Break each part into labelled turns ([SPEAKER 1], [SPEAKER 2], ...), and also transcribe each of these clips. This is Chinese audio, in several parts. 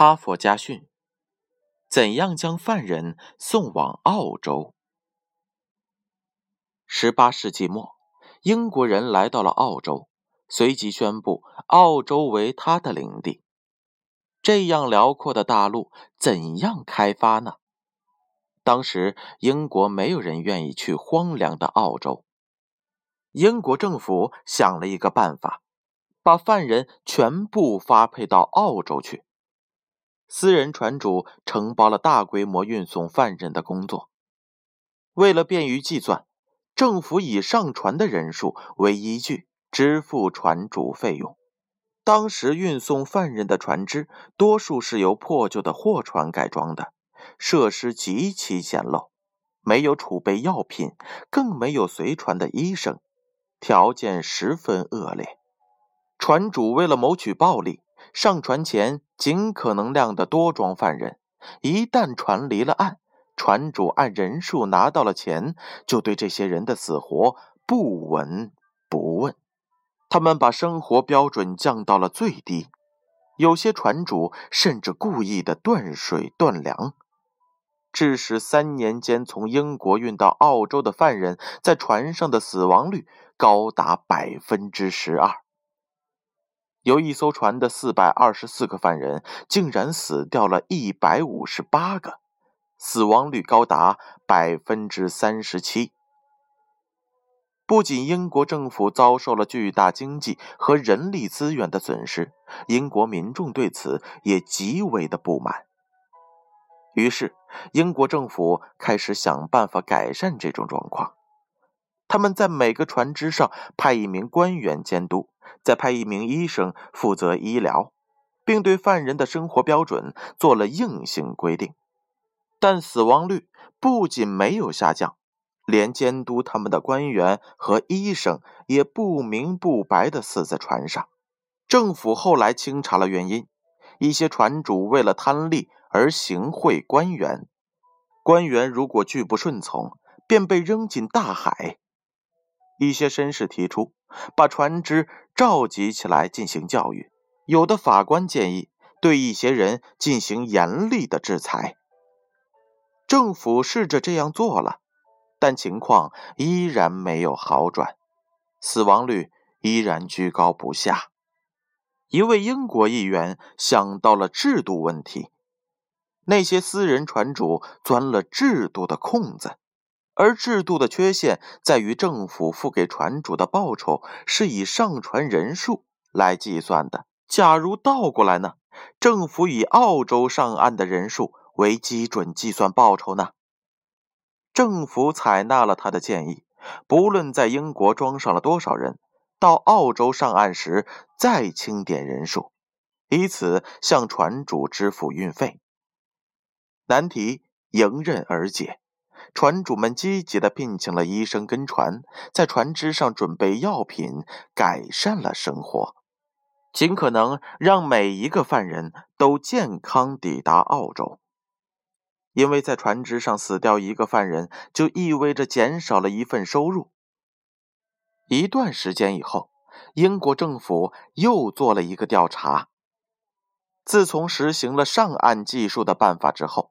[SPEAKER 1] 哈佛家训：怎样将犯人送往澳洲？十八世纪末，英国人来到了澳洲，随即宣布澳洲为他的领地。这样辽阔的大陆，怎样开发呢？当时英国没有人愿意去荒凉的澳洲。英国政府想了一个办法，把犯人全部发配到澳洲去。私人船主承包了大规模运送犯人的工作，为了便于计算。政府以上船的人数为依据支付船主费用。当时运送犯人的船只多数是由破旧的货船改装的，设施极其简陋，没有储备药品，更没有随船的医生，条件十分恶劣。船主为了谋取暴利，上船前尽可能量的多装犯人，一旦船离了岸。船主按人数拿到了钱，就对这些人的死活不闻不问。他们把生活标准降到了最低，有些船主甚至故意的断水断粮，致使三年间从英国运到澳洲的犯人在船上的死亡率高达百分之十二。有一艘船的四百二十四个犯人，竟然死掉了一百五十八个。死亡率高达百分之三十七。不仅英国政府遭受了巨大经济和人力资源的损失，英国民众对此也极为的不满。于是，英国政府开始想办法改善这种状况。他们在每个船只上派一名官员监督，再派一名医生负责医疗，并对犯人的生活标准做了硬性规定。但死亡率不仅没有下降，连监督他们的官员和医生也不明不白地死在船上。政府后来清查了原因，一些船主为了贪利而行贿官员，官员如果拒不顺从，便被扔进大海。一些绅士提出把船只召集起来进行教育，有的法官建议对一些人进行严厉的制裁。政府试着这样做了，但情况依然没有好转，死亡率依然居高不下。一位英国议员想到了制度问题：那些私人船主钻了制度的空子，而制度的缺陷在于政府付给船主的报酬是以上船人数来计算的。假如倒过来呢？政府以澳洲上岸的人数。为基准计算报酬呢？政府采纳了他的建议，不论在英国装上了多少人，到澳洲上岸时再清点人数，以此向船主支付运费。难题迎刃而解，船主们积极的聘请了医生跟船，在船只上准备药品，改善了生活，尽可能让每一个犯人都健康抵达澳洲。因为在船只上死掉一个犯人，就意味着减少了一份收入。一段时间以后，英国政府又做了一个调查。自从实行了上岸技术的办法之后，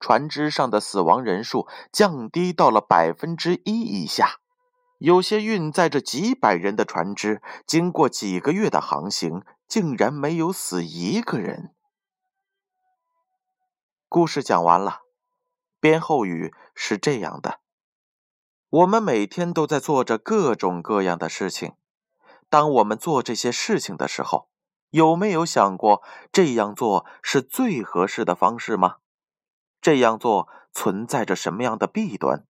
[SPEAKER 1] 船只上的死亡人数降低到了百分之一以下。有些运载着几百人的船只，经过几个月的航行，竟然没有死一个人。故事讲完了，编后语是这样的：我们每天都在做着各种各样的事情。当我们做这些事情的时候，有没有想过这样做是最合适的方式吗？这样做存在着什么样的弊端？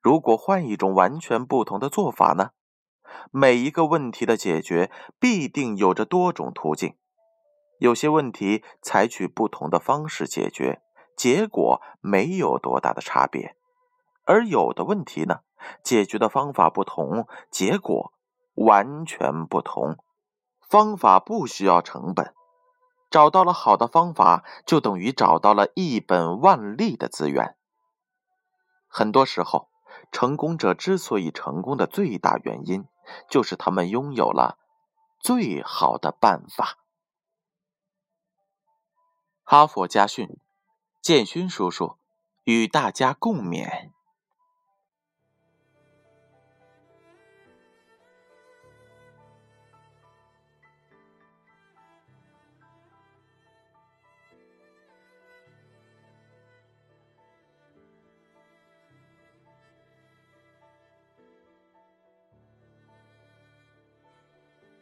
[SPEAKER 1] 如果换一种完全不同的做法呢？每一个问题的解决必定有着多种途径。有些问题采取不同的方式解决，结果没有多大的差别；而有的问题呢，解决的方法不同，结果完全不同。方法不需要成本，找到了好的方法，就等于找到了一本万利的资源。很多时候，成功者之所以成功的最大原因，就是他们拥有了最好的办法。哈佛家训，建勋叔叔与大家共勉。